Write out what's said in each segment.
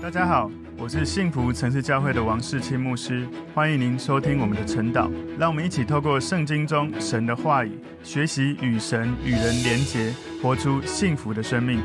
大家好，我是幸福城市教会的王世清牧师，欢迎您收听我们的晨祷。让我们一起透过圣经中神的话语，学习与神与人连结，活出幸福的生命。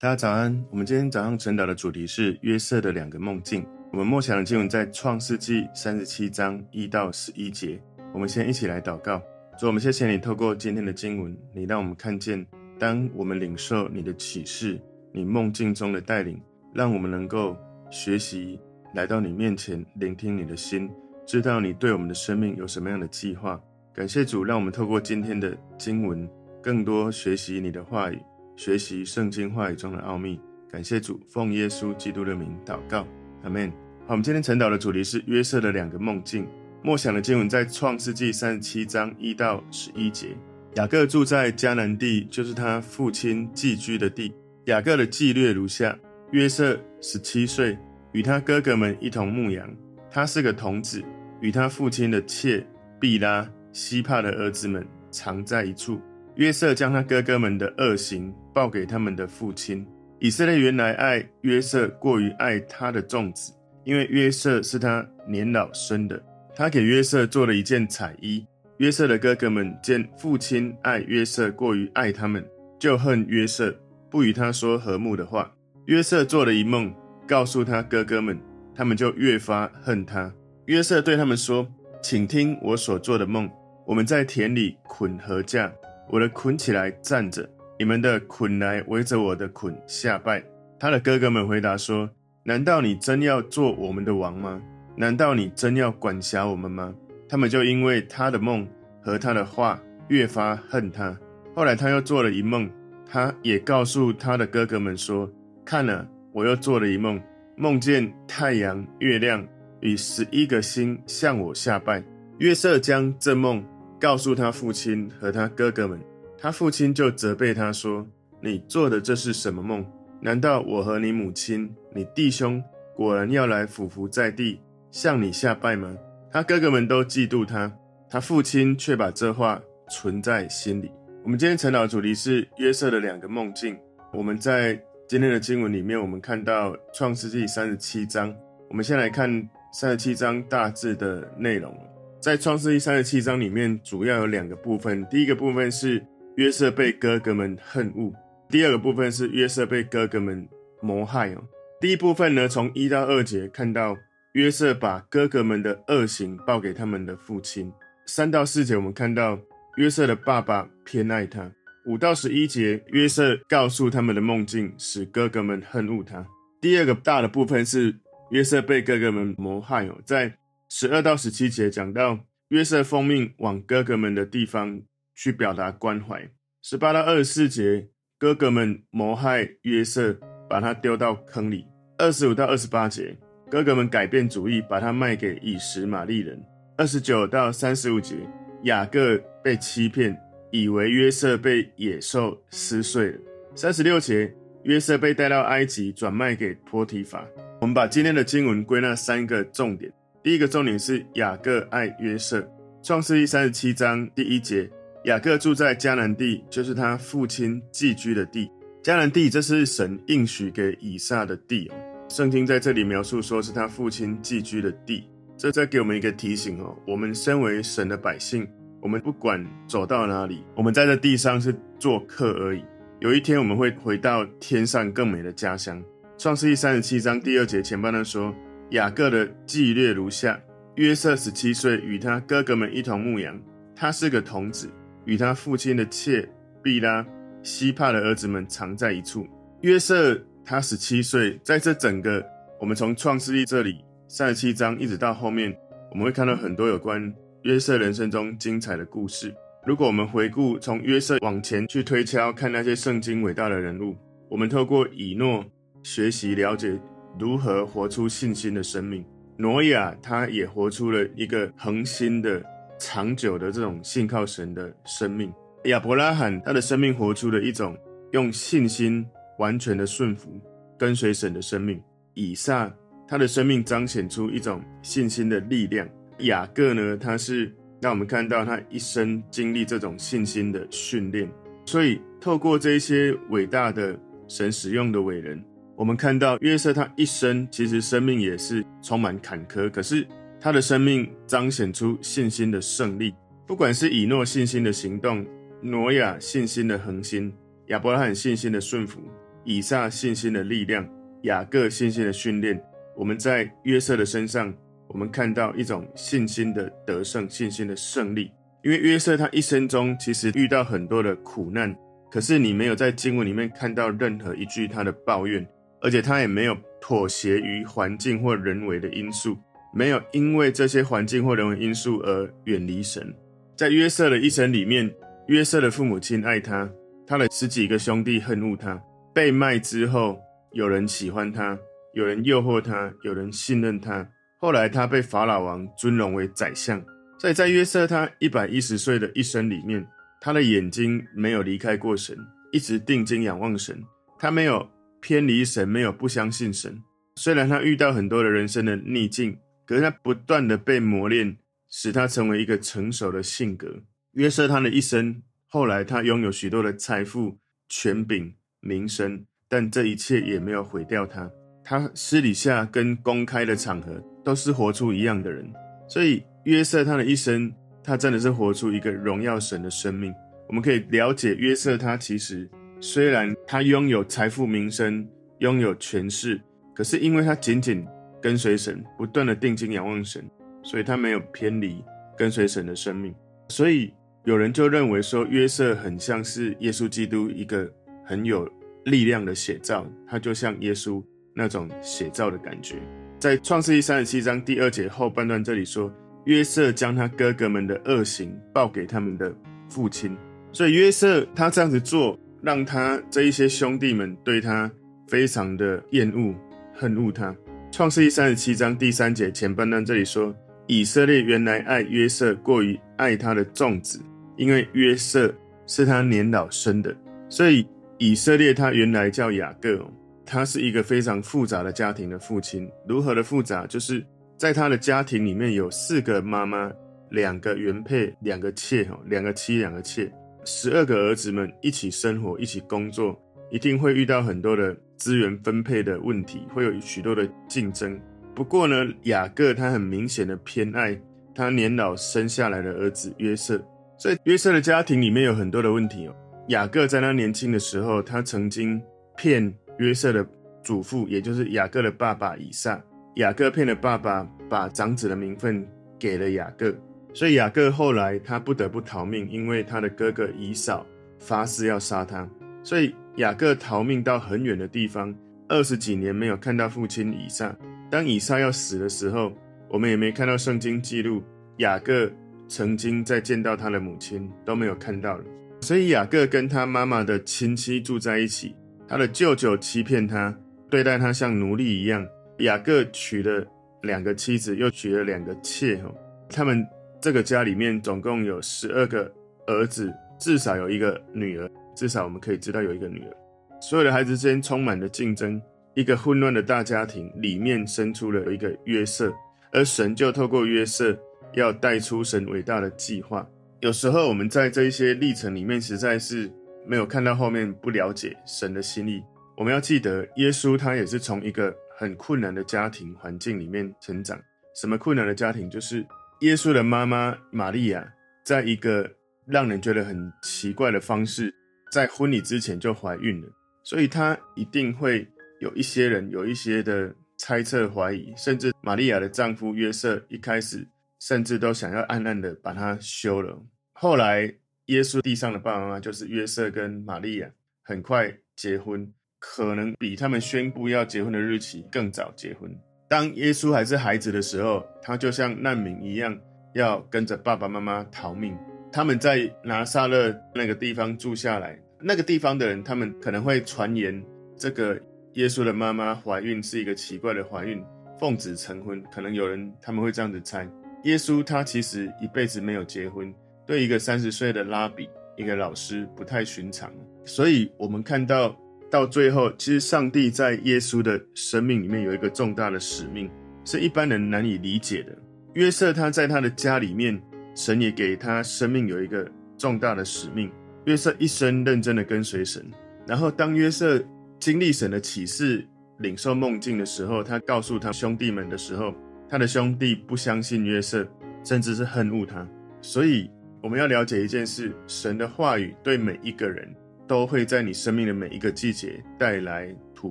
大家早安，我们今天早上晨祷的主题是约瑟的两个梦境。我们默想的经文在创世纪三十七章一到十一节。我们先一起来祷告，主，我们谢谢你透过今天的经文，你让我们看见，当我们领受你的启示。你梦境中的带领，让我们能够学习来到你面前，聆听你的心，知道你对我们的生命有什么样的计划。感谢主，让我们透过今天的经文，更多学习你的话语，学习圣经话语中的奥秘。感谢主，奉耶稣基督的名祷告，阿门。好，我们今天晨祷的主题是约瑟的两个梦境。默想的经文在创世纪三十七章一到十一节。雅各住在迦南地，就是他父亲寄居的地。雅各的记略如下：约瑟十七岁，与他哥哥们一同牧羊。他是个童子，与他父亲的妾毕拉、西帕的儿子们常在一处。约瑟将他哥哥们的恶行报给他们的父亲。以色列原来爱约瑟过于爱他的众子，因为约瑟是他年老生的。他给约瑟做了一件彩衣。约瑟的哥哥们见父亲爱约瑟过于爱他们，就恨约瑟。不与他说和睦的话。约瑟做了一梦，告诉他哥哥们，他们就越发恨他。约瑟对他们说：“请听我所做的梦。我们在田里捆禾稼，我的捆起来站着，你们的捆来围着我的捆下拜。”他的哥哥们回答说：“难道你真要做我们的王吗？难道你真要管辖我们吗？”他们就因为他的梦和他的话越发恨他。后来他又做了一梦。他也告诉他的哥哥们说：“看了，我又做了一梦，梦见太阳、月亮与十一个星向我下拜。”约瑟将这梦告诉他父亲和他哥哥们，他父亲就责备他说：“你做的这是什么梦？难道我和你母亲、你弟兄果然要来俯伏在地向你下拜吗？”他哥哥们都嫉妒他，他父亲却把这话存在心里。我们今天晨祷的主题是约瑟的两个梦境。我们在今天的经文里面，我们看到创世纪三十七章。我们先来看三十七章大致的内容。在创世纪三十七章里面，主要有两个部分。第一个部分是约瑟被哥哥们恨恶；第二个部分是约瑟被哥哥们谋害。哦，第一部分呢，从一到二节看到约瑟把哥哥们的恶行报给他们的父亲。三到四节我们看到。约瑟的爸爸偏爱他。五到十一节，约瑟告诉他们的梦境，使哥哥们恨恶他。第二个大的部分是约瑟被哥哥们谋害哦，在十二到十七节讲到约瑟奉命往哥哥们的地方去表达关怀。十八到二十四节，哥哥们谋害约瑟，把他丢到坑里。二十五到二十八节，哥哥们改变主意，把他卖给以实玛利人。二十九到三十五节，雅各被欺骗，以为约瑟被野兽撕碎了。三十六节，约瑟被带到埃及，转卖给波提乏。我们把今天的经文归纳三个重点。第一个重点是雅各爱约瑟。创世记三十七章第一节，雅各住在迦南地，就是他父亲寄居的地。迦南地，这是神应许给以撒的地哦。圣经在这里描述说是他父亲寄居的地，这在给我们一个提醒哦。我们身为神的百姓。我们不管走到哪里，我们在这地上是做客而已。有一天我们会回到天上更美的家乡。创世记三十七章第二节前半段说，雅各的记略如下：约瑟十七岁，与他哥哥们一同牧羊。他是个童子，与他父亲的妾毕拉、西帕的儿子们常在一处。约瑟他十七岁，在这整个我们从创世记这里三十七章一直到后面，我们会看到很多有关。约瑟人生中精彩的故事。如果我们回顾从约瑟往前去推敲，看那些圣经伟大的人物，我们透过以诺学习了解如何活出信心的生命。挪亚他也活出了一个恒心的、长久的这种信靠神的生命。亚伯拉罕他的生命活出了一种用信心完全的顺服、跟随神的生命。以撒他的生命彰显出一种信心的力量。雅各呢，他是让我们看到他一生经历这种信心的训练，所以透过这些伟大的神使用的伟人，我们看到约瑟他一生其实生命也是充满坎坷，可是他的生命彰显出信心的胜利。不管是以诺信心的行动，挪亚信心的恒心，亚伯拉罕信心的顺服，以撒信心的力量，雅各信心的训练，我们在约瑟的身上，我们看到一种信心的得胜，信心的胜利。因为约瑟他一生中其实遇到很多的苦难，可是你没有在经文里面看到任何一句他的抱怨，而且他也没有妥协于环境或人为的因素，没有因为这些环境或人为因素而远离神。在约瑟的一生里面，约瑟的父母亲爱他，他的十几个兄弟恨恶他，被卖之后，有人喜欢他，有人诱惑他，有人信任他，后来他被法老王尊荣为宰相。所以在约瑟他一百一十岁的一生里面，他的眼睛没有离开过神，一直定睛仰望神。他没有偏离神，没有不相信神。虽然他遇到很多的人生的逆境，可是他不断的被磨练，使他成为一个成熟的性格。约瑟他的一生，后来他拥有许多的财富、权柄、名声，但这一切也没有毁掉他。他私底下跟公开的场合都是活出一样的人，所以。约瑟他的一生，他真的是活出一个荣耀神的生命。我们可以了解约瑟，他其实虽然他拥有财富、名声，拥有权势，可是因为他紧紧跟随神，不断的定睛仰望神，所以他没有偏离跟随神的生命。所以有人就认为说，约瑟很像是耶稣基督一个很有力量的写照，他就像耶稣那种写照的感觉。在创世记三十七章第二节后半段这里说。约瑟将他哥哥们的恶行报给他们的父亲，所以约瑟他这样子做，让他这一些兄弟们对他非常的厌恶、恨恶他。创世记三十七章第三节前半段这里说，以色列原来爱约瑟过于爱他的众子，因为约瑟是他年老生的。所以以色列他原来叫雅各，他是一个非常复杂的家庭的父亲。如何的复杂？就是。在他的家庭里面有四个妈妈，两个原配，两个妾，哈，两个妻，两个妾，十二个儿子们一起生活，一起工作，一定会遇到很多的资源分配的问题，会有许多的竞争。不过呢，雅各他很明显的偏爱他年老生下来的儿子约瑟，所以约瑟的家庭里面有很多的问题哦。雅各在他年轻的时候，他曾经骗约瑟的祖父，也就是雅各的爸爸以撒。雅各骗了爸爸，把长子的名分给了雅各，所以雅各后来他不得不逃命，因为他的哥哥以扫发誓要杀他，所以雅各逃命到很远的地方，二十几年没有看到父亲以撒。当以撒要死的时候，我们也没看到圣经记录雅各曾经在见到他的母亲，都没有看到了。所以雅各跟他妈妈的亲戚住在一起，他的舅舅欺骗他，对待他像奴隶一样。雅各娶了两个妻子，又娶了两个妾。哦他们这个家里面总共有十二个儿子，至少有一个女儿。至少我们可以知道有一个女儿。所有的孩子之间充满了竞争，一个混乱的大家庭里面生出了一个约瑟，而神就透过约瑟要带出神伟大的计划。有时候我们在这一些历程里面，实在是没有看到后面，不了解神的心意。我们要记得，耶稣他也是从一个。很困难的家庭环境里面成长，什么困难的家庭？就是耶稣的妈妈玛利亚，在一个让人觉得很奇怪的方式，在婚礼之前就怀孕了，所以她一定会有一些人有一些的猜测怀疑，甚至玛利亚的丈夫约瑟一开始甚至都想要暗暗的把她休了。后来耶稣地上的爸爸妈妈就是约瑟跟玛利亚，很快结婚。可能比他们宣布要结婚的日期更早结婚。当耶稣还是孩子的时候，他就像难民一样，要跟着爸爸妈妈逃命。他们在拿撒勒那个地方住下来，那个地方的人，他们可能会传言这个耶稣的妈妈怀孕是一个奇怪的怀孕，奉子成婚。可能有人他们会这样子猜。耶稣他其实一辈子没有结婚，对一个三十岁的拉比，一个老师不太寻常。所以我们看到。到最后，其实上帝在耶稣的生命里面有一个重大的使命，是一般人难以理解的。约瑟他在他的家里面，神也给他生命有一个重大的使命。约瑟一生认真的跟随神，然后当约瑟经历神的启示，领受梦境的时候，他告诉他兄弟们的时候，他的兄弟不相信约瑟，甚至是恨恶他。所以我们要了解一件事：神的话语对每一个人都会在你生命的每一个季节带来突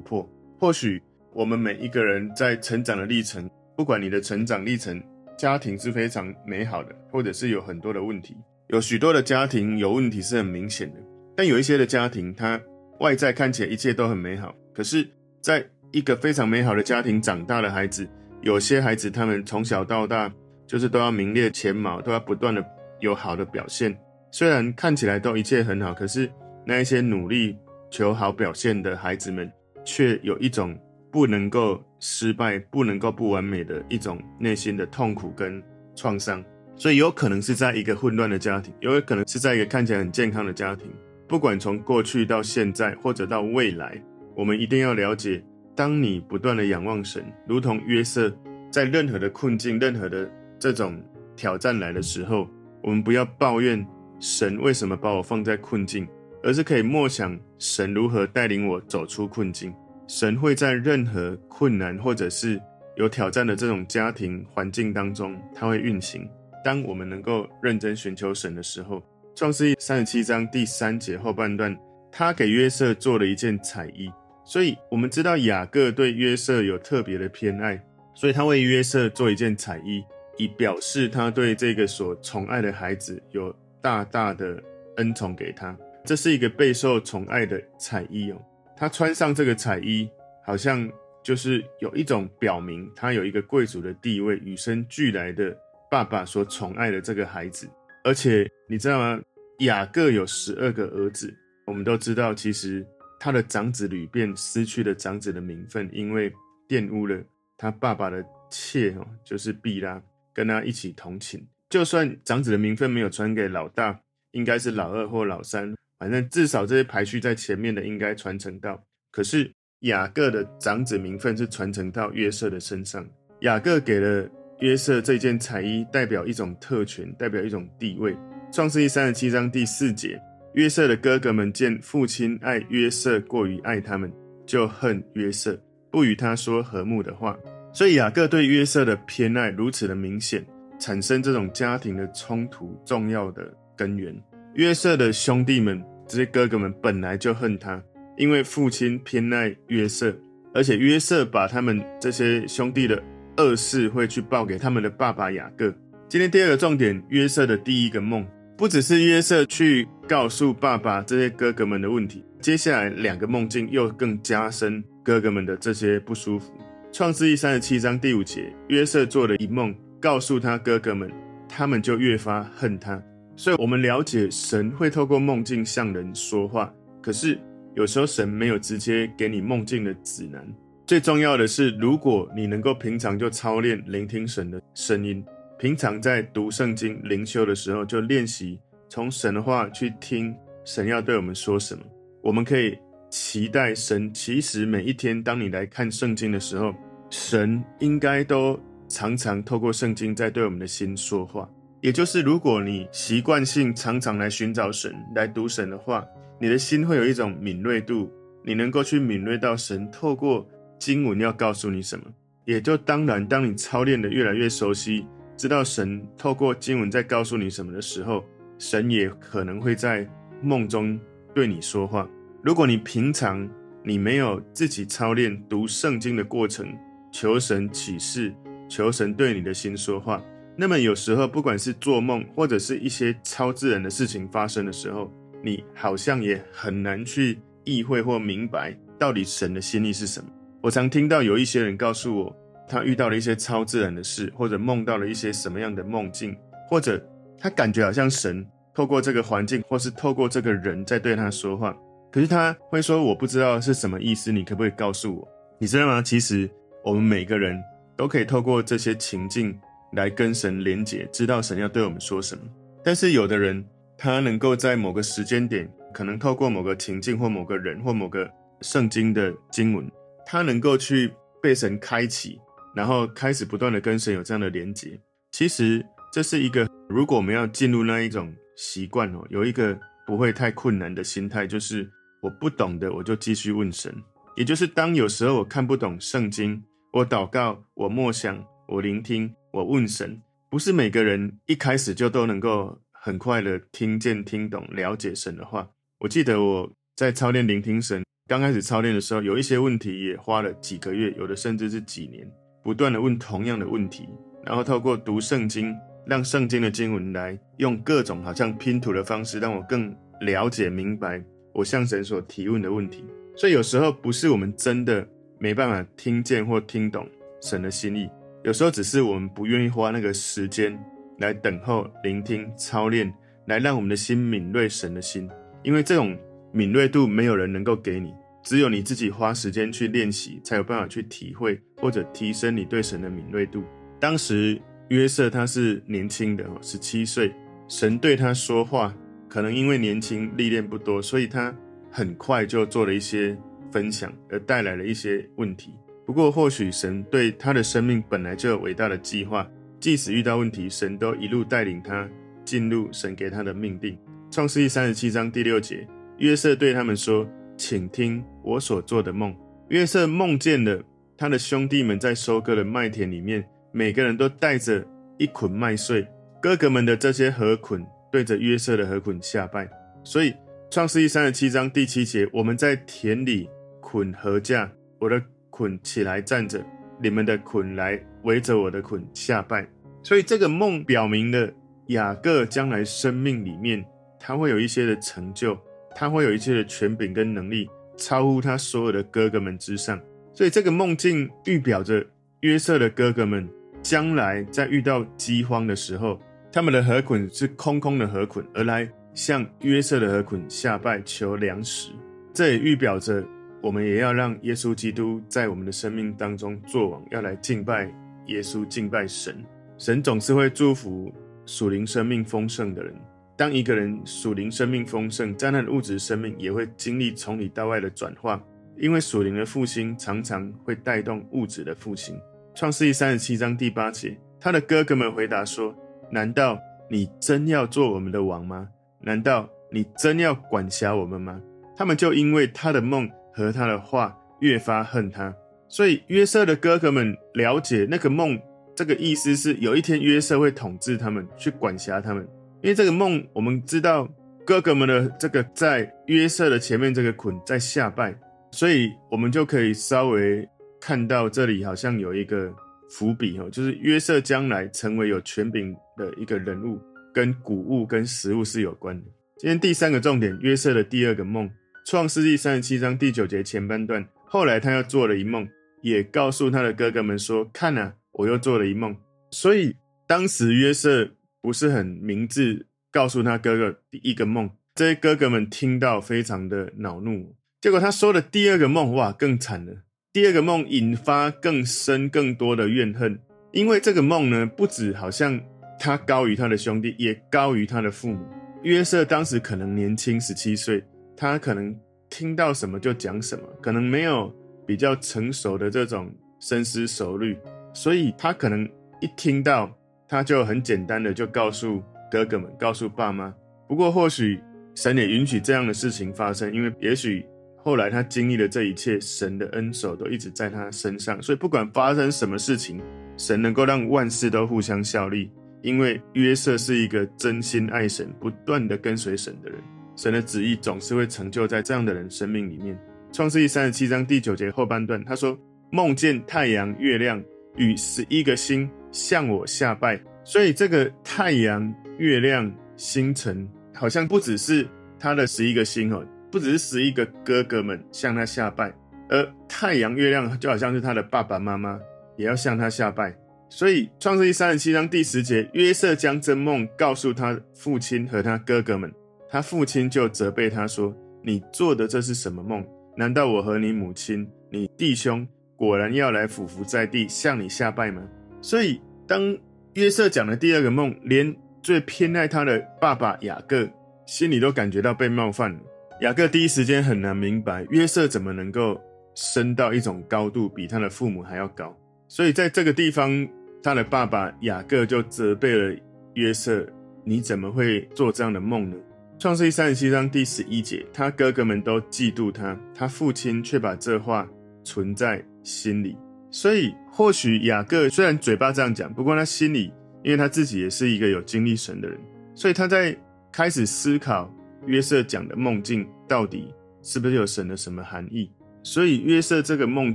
破。或许我们每一个人在成长的历程，不管你的成长历程，家庭是非常美好的，或者是有很多的问题。有许多的家庭有问题是很明显的，但有一些的家庭，它外在看起来一切都很美好，可是，在一个非常美好的家庭长大的孩子，有些孩子他们从小到大就是都要名列前茅，都要不断的有好的表现。虽然看起来都一切很好，可是那一些努力求好表现的孩子们，却有一种不能够失败、不能够不完美的一种内心的痛苦跟创伤。所以有可能是在一个混乱的家庭，有可能是在一个看起来很健康的家庭。不管从过去到现在，或者到未来，我们一定要了解：当你不断的仰望神，如同约瑟，在任何的困境、任何的这种挑战来的时候，我们不要抱怨神为什么把我放在困境，而是可以默想神如何带领我走出困境。神会在任何困难或者是有挑战的这种家庭环境当中，他会运行。当我们能够认真寻求神的时候，《创世记》三十七章第三节后半段，他给约瑟做了一件彩衣，所以我们知道雅各对约瑟有特别的偏爱，所以他为约瑟做一件彩衣，以表示他对这个所宠爱的孩子有大大的恩宠给他。这是一个备受宠爱的彩衣哦，他穿上这个彩衣，好像就是有一种表明他有一个贵族的地位，与生俱来的。爸爸所宠爱的这个孩子，而且你知道吗？雅各有十二个儿子，我们都知道，其实他的长子吕便失去了长子的名分，因为玷污了他爸爸的妾哦，就是毕拉跟他一起同寝。就算长子的名分没有传给老大，应该是老二或老三，反正至少这些排序在前面的应该传承到。可是雅各的长子名分是传承到约瑟的身上，雅各给了。约瑟这件彩衣代表一种特权，代表一种地位。创世记三十七章第四节，约瑟的哥哥们见父亲爱约瑟过于爱他们，就恨约瑟，不与他说和睦的话。所以雅各对约瑟的偏爱如此的明显，产生这种家庭的冲突重要的根源。约瑟的兄弟们，这些哥哥们本来就恨他，因为父亲偏爱约瑟，而且约瑟把他们这些兄弟的。恶事会去报给他们的爸爸雅各。今天第二个重点，约瑟的第一个梦，不只是约瑟去告诉爸爸这些哥哥们的问题，接下来两个梦境又更加深哥哥们的这些不舒服。创世记三十七章第五节，约瑟做了一梦，告诉他哥哥们，他们就越发恨他。所以，我们了解神会透过梦境向人说话，可是有时候神没有直接给你梦境的指南。最重要的是，如果你能够平常就操练聆听神的声音，平常在读圣经灵修的时候就练习从神的话去听神要对我们说什么。我们可以期待神，其实每一天当你来看圣经的时候，神应该都常常透过圣经在对我们的心说话。也就是，如果你习惯性常常来寻找神，来读神的话，你的心会有一种敏锐度，你能够去敏锐到神透过。经文要告诉你什么，也就当然，当你操练的越来越熟悉，知道神透过经文在告诉你什么的时候，神也可能会在梦中对你说话。如果你平常你没有自己操练读圣经的过程，求神启示，求神对你的心说话，那么有时候不管是做梦或者是一些超自然的事情发生的时候，你好像也很难去意会或明白到底神的心意是什么。我常听到有一些人告诉我，他遇到了一些超自然的事，或者梦到了一些什么样的梦境，或者他感觉好像神透过这个环境，或是透过这个人在对他说话。可是他会说：“我不知道是什么意思，你可不可以告诉我？”你知道吗？其实我们每个人都可以透过这些情境来跟神连结，知道神要对我们说什么。但是有的人，他能够在某个时间点，可能透过某个情境，或某个人，或某个圣经的经文。他能够去被神开启，然后开始不断的跟神有这样的连结。其实这是一个，如果我们要进入那一种习惯哦，有一个不会太困难的心态，就是我不懂的我就继续问神，也就是当有时候我看不懂圣经，我祷告，我默想，我聆听，我问神，不是每个人一开始就都能够很快的听见、听懂、了解神的话。我记得我在操练聆听神，刚开始操练的时候，有一些问题也花了几个月，有的甚至是几年，不断的问同样的问题，然后透过读圣经，让圣经的经文来用各种好像拼图的方式，让我更了解明白我向神所提问的问题。所以有时候不是我们真的没办法听见或听懂神的心意，有时候只是我们不愿意花那个时间来等候、聆听、操练，来让我们的心敏锐神的心。因为这种敏锐度没有人能够给你，只有你自己花时间去练习，才有办法去体会或者提升你对神的敏锐度。当时约瑟他是年轻的，十七岁，神对他说话，可能因为年轻历练不多，所以他。很快就做了一些分享，而带来了一些问题。不过，或许神对他的生命本来就有伟大的计划，即使遇到问题，神都一路带领他进入神给他的命定。创世记三十七章第六节，约瑟对他们说：“请听我所做的梦。”约瑟梦见了他的兄弟们在收割的麦田里面，每个人都带着一捆麦穗，哥哥们的这些禾捆对着约瑟的禾捆下拜，所以。创世记三十七章第七节，我们在田里捆禾稼，我的捆起来站着，你们的捆来围着我的捆下拜。所以这个梦表明了雅各将来生命里面，他会有一些的成就，他会有一些的权柄跟能力，超乎他所有的哥哥们之上。所以这个梦境预表着约瑟的哥哥们将来在遇到饥荒的时候，他们的禾捆是空空的禾捆而来。向约瑟的禾捆下拜求粮食，这也预表着我们也要让耶稣基督在我们的生命当中作王，要来敬拜耶稣，敬拜神。神总是会祝福属灵生命丰盛的人。当一个人属灵生命丰盛，在他的物质生命也会经历从里到外的转化，因为属灵的复兴常常会带动物质的复兴。创世记三十七章第八节，他的哥哥们回答说：“难道你真要做我们的王吗？”难道你真要管辖我们吗？他们就因为他的梦和他的话越发恨他。所以约瑟的哥哥们了解那个梦，这个意思是有一天约瑟会统治他们，去管辖他们。因为这个梦，我们知道哥哥们的这个在约瑟的前面这个捆在下拜，所以我们就可以稍微看到这里好像有一个伏笔哦，就是约瑟将来成为有权柄的一个人物。跟谷物跟食物是有关的。今天第三个重点，约瑟的第二个梦，创世记三十七章第九节前半段。后来他又做了一梦，也告诉他的哥哥们说：“看啊，我又做了一梦。”所以当时约瑟不是很明智，告诉他哥哥第一个梦。这些哥哥们听到非常的恼怒。结果他说的第二个梦，哇，更惨了。第二个梦引发更深更多的怨恨，因为这个梦呢，不止好像。他高于他的兄弟，也高于他的父母。约瑟当时可能年轻十七岁，他可能听到什么就讲什么，可能没有比较成熟的这种深思熟虑，所以他可能一听到，他就很简单的就告诉哥哥们，告诉爸妈。不过或许神也允许这样的事情发生，因为也许后来他经历了这一切，神的恩手都一直在他身上，所以不管发生什么事情，神能够让万事都互相效力。因为约瑟是一个真心爱神、不断的跟随神的人，神的旨意总是会成就在这样的人生命里面。创世记三十七章第九节后半段，他说：“梦见太阳、月亮与十一个星向我下拜。”所以这个太阳、月亮、星辰，好像不只是他的十一个星哦，不只是十一个哥哥们向他下拜，而太阳、月亮就好像是他的爸爸妈妈也要向他下拜。所以，创世记三十七章第十节，约瑟将真梦告诉他父亲和他哥哥们，他父亲就责备他说：“你做的这是什么梦？难道我和你母亲、你弟兄果然要来俯伏在地向你下拜吗？”所以，当约瑟讲了第二个梦，连最偏爱他的爸爸雅各心里都感觉到被冒犯了。雅各第一时间很难明白约瑟怎么能够升到一种高度，比他的父母还要高。所以，在这个地方。他的爸爸雅各就责备了约瑟：“你怎么会做这样的梦呢？”创世记三十七章第十一节，他哥哥们都嫉妒他，他父亲却把这话存在心里。所以，或许雅各虽然嘴巴这样讲，不过他心里，因为他自己也是一个有经历神的人，所以他在开始思考约瑟讲的梦境到底是不是有神的什么含义。所以，约瑟这个梦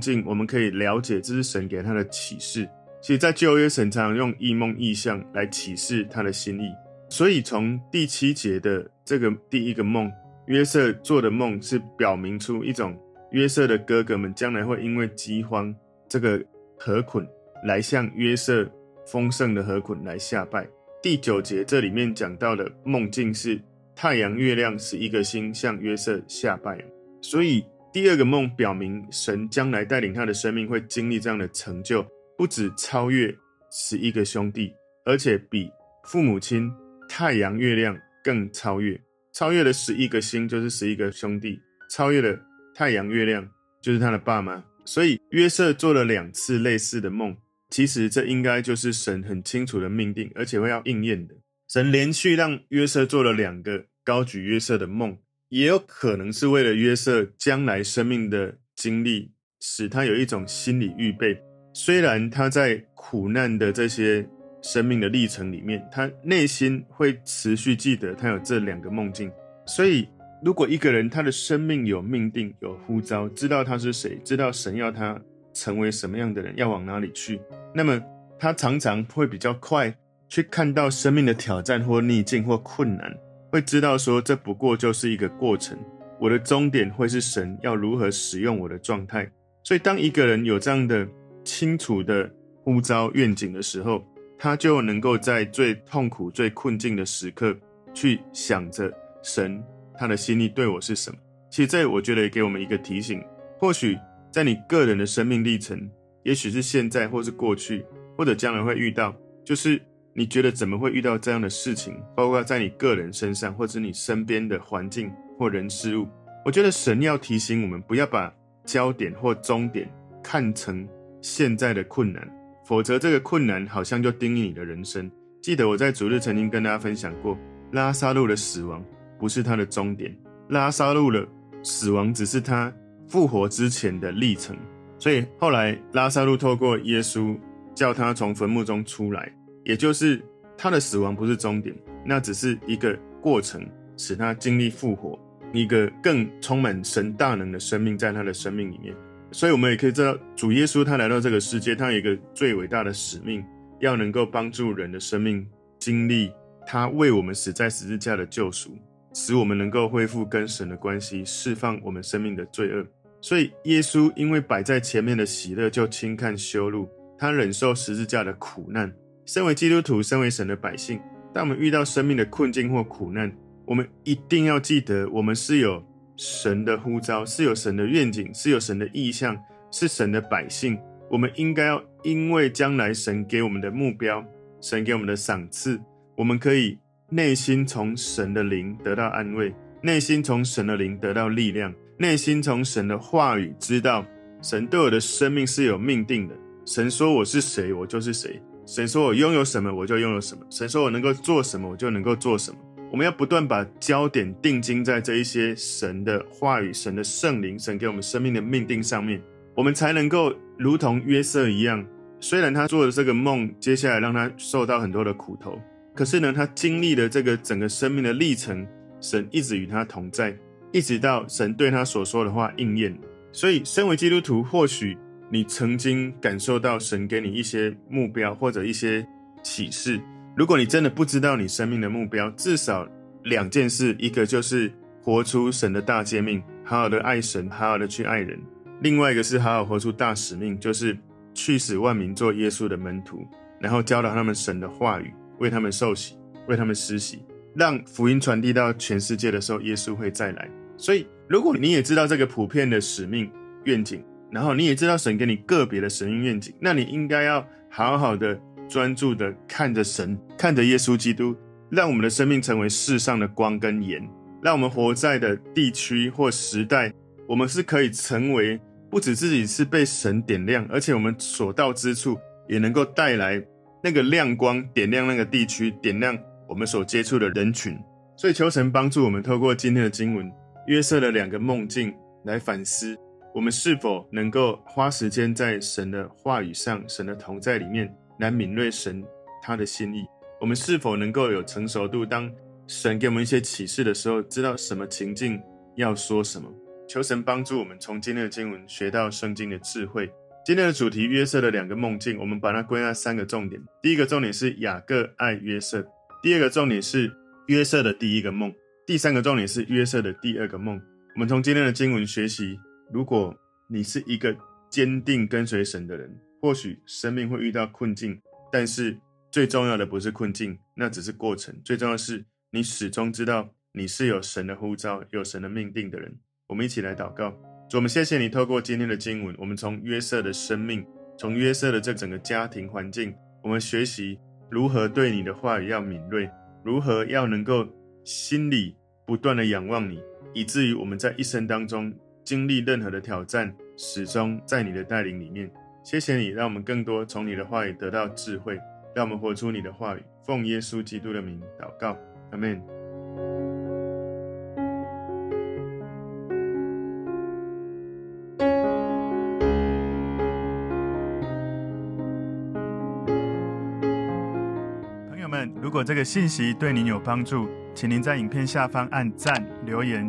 境，我们可以了解这是神给他的启示。其实，在旧约，神常用异梦异象来启示他的心意。所以，从第七节的这个第一个梦，约瑟做的梦是表明出一种约瑟的哥哥们将来会因为饥荒。这个河捆来向约瑟丰盛的河捆来下拜。第九节这里面讲到的梦境是太阳、月亮十一个星向约瑟下拜。所以第二个梦表明神将来带领他的生命会经历这样的成就，不止超越十一个兄弟，而且比父母亲太阳、月亮更超越。超越了十一个星就是十一个兄弟，超越了太阳、月亮就是他的爸妈。所以约瑟做了两次类似的梦，其实这应该就是神很清楚的命定，而且会要应验的。神连续让约瑟做了两个高举约瑟的梦，也有可能是为了约瑟将来生命的经历，使他有一种心理预备。虽然他在苦难的这些生命的历程里面，他内心会持续记得他有这两个梦境，所以。如果一个人他的生命有命定、有呼召，知道他是谁，知道神要他成为什么样的人，要往哪里去，那么他常常会比较快去看到生命的挑战或逆境或困难，会知道说这不过就是一个过程，我的终点会是神要如何使用我的状态。所以，当一个人有这样的清楚的呼召愿景的时候，他就能够在最痛苦、最困境的时刻去想着神。他的心意对我是什么？其实这我觉得也给我们一个提醒。或许在你个人的生命历程，也许是现在，或是过去，或者将来会遇到，就是你觉得怎么会遇到这样的事情？包括在你个人身上，或者你身边的环境或人事物。我觉得神要提醒我们，不要把焦点或终点看成现在的困难，否则这个困难好像就定义你的人生。记得我在主日曾经跟大家分享过，拉撒路的死亡。不是他的终点，拉撒路的死亡只是他复活之前的历程。所以后来拉撒路透过耶稣叫他从坟墓中出来，也就是他的死亡不是终点，那只是一个过程，使他经历复活，一个更充满神大能的生命在他的生命里面。所以我们也可以知道，主耶稣他来到这个世界，他有一个最伟大的使命，要能够帮助人的生命经历他为我们死在十字架的救赎。使我们能够恢复跟神的关系，释放我们生命的罪恶。所以，耶稣因为摆在前面的喜乐，就轻看羞辱，他忍受十字架的苦难。身为基督徒，身为神的百姓，当我们遇到生命的困境或苦难，我们一定要记得，我们是有神的呼召，是有神的愿景，是有神的意向，是神的百姓。我们应该要因为将来神给我们的目标，神给我们的赏赐，我们可以。内心从神的灵得到安慰，内心从神的灵得到力量，内心从神的话语知道神对我的生命是有命定的。神说我是谁，我就是谁；神说我拥有什么，我就拥有什么；神说我能够做什么，我就能够做什么。我们要不断把焦点定睛在这一些神的话语、神的圣灵、神给我们生命的命定上面，我们才能够如同约瑟一样。虽然他做的这个梦，接下来让他受到很多的苦头。可是呢，他经历了这个整个生命的历程，神一直与他同在，一直到神对他所说的话应验。所以，身为基督徒，或许你曾经感受到神给你一些目标或者一些启示。如果你真的不知道你生命的目标，至少两件事：一个就是活出神的大诫命，好好的爱神，好好的去爱人；另外一个是好好活出大使命，就是去使万民做耶稣的门徒，然后教导他们神的话语。为他们受洗，为他们施洗，让福音传递到全世界的时候，耶稣会再来。所以，如果你也知道这个普遍的使命愿景，然后你也知道神给你个别的神愿景，那你应该要好好的专注的看着神，看着耶稣基督，让我们的生命成为世上的光跟盐，让我们活在的地区或时代，我们是可以成为不止自己是被神点亮，而且我们所到之处也能够带来。那个亮光点亮那个地区，点亮我们所接触的人群，所以求神帮助我们，透过今天的经文，约瑟的两个梦境来反思，我们是否能够花时间在神的话语上、神的同在里面来敏锐神他的心意？我们是否能够有成熟度？当神给我们一些启示的时候，知道什么情境要说什么？求神帮助我们从今天的经文学到圣经的智慧。今天的主题约瑟的两个梦境，我们把它归纳三个重点。第一个重点是雅各爱约瑟，第二个重点是约瑟的第一个梦，第三个重点是约瑟的第二个梦。我们从今天的经文学习，如果你是一个坚定跟随神的人，或许生命会遇到困境，但是最重要的不是困境，那只是过程。最重要的是你始终知道你是有神的呼召、有神的命定的人。我们一起来祷告。主，我们谢谢你，透过今天的经文，我们从约瑟的生命，从约瑟的这整个家庭环境，我们学习如何对你的话语要敏锐，如何要能够心里不断的仰望你，以至于我们在一生当中经历任何的挑战，始终在你的带领里面。谢谢你，让我们更多从你的话语得到智慧，让我们活出你的话语。奉耶稣基督的名祷告，阿门。如果这个信息对您有帮助，请您在影片下方按赞、留言，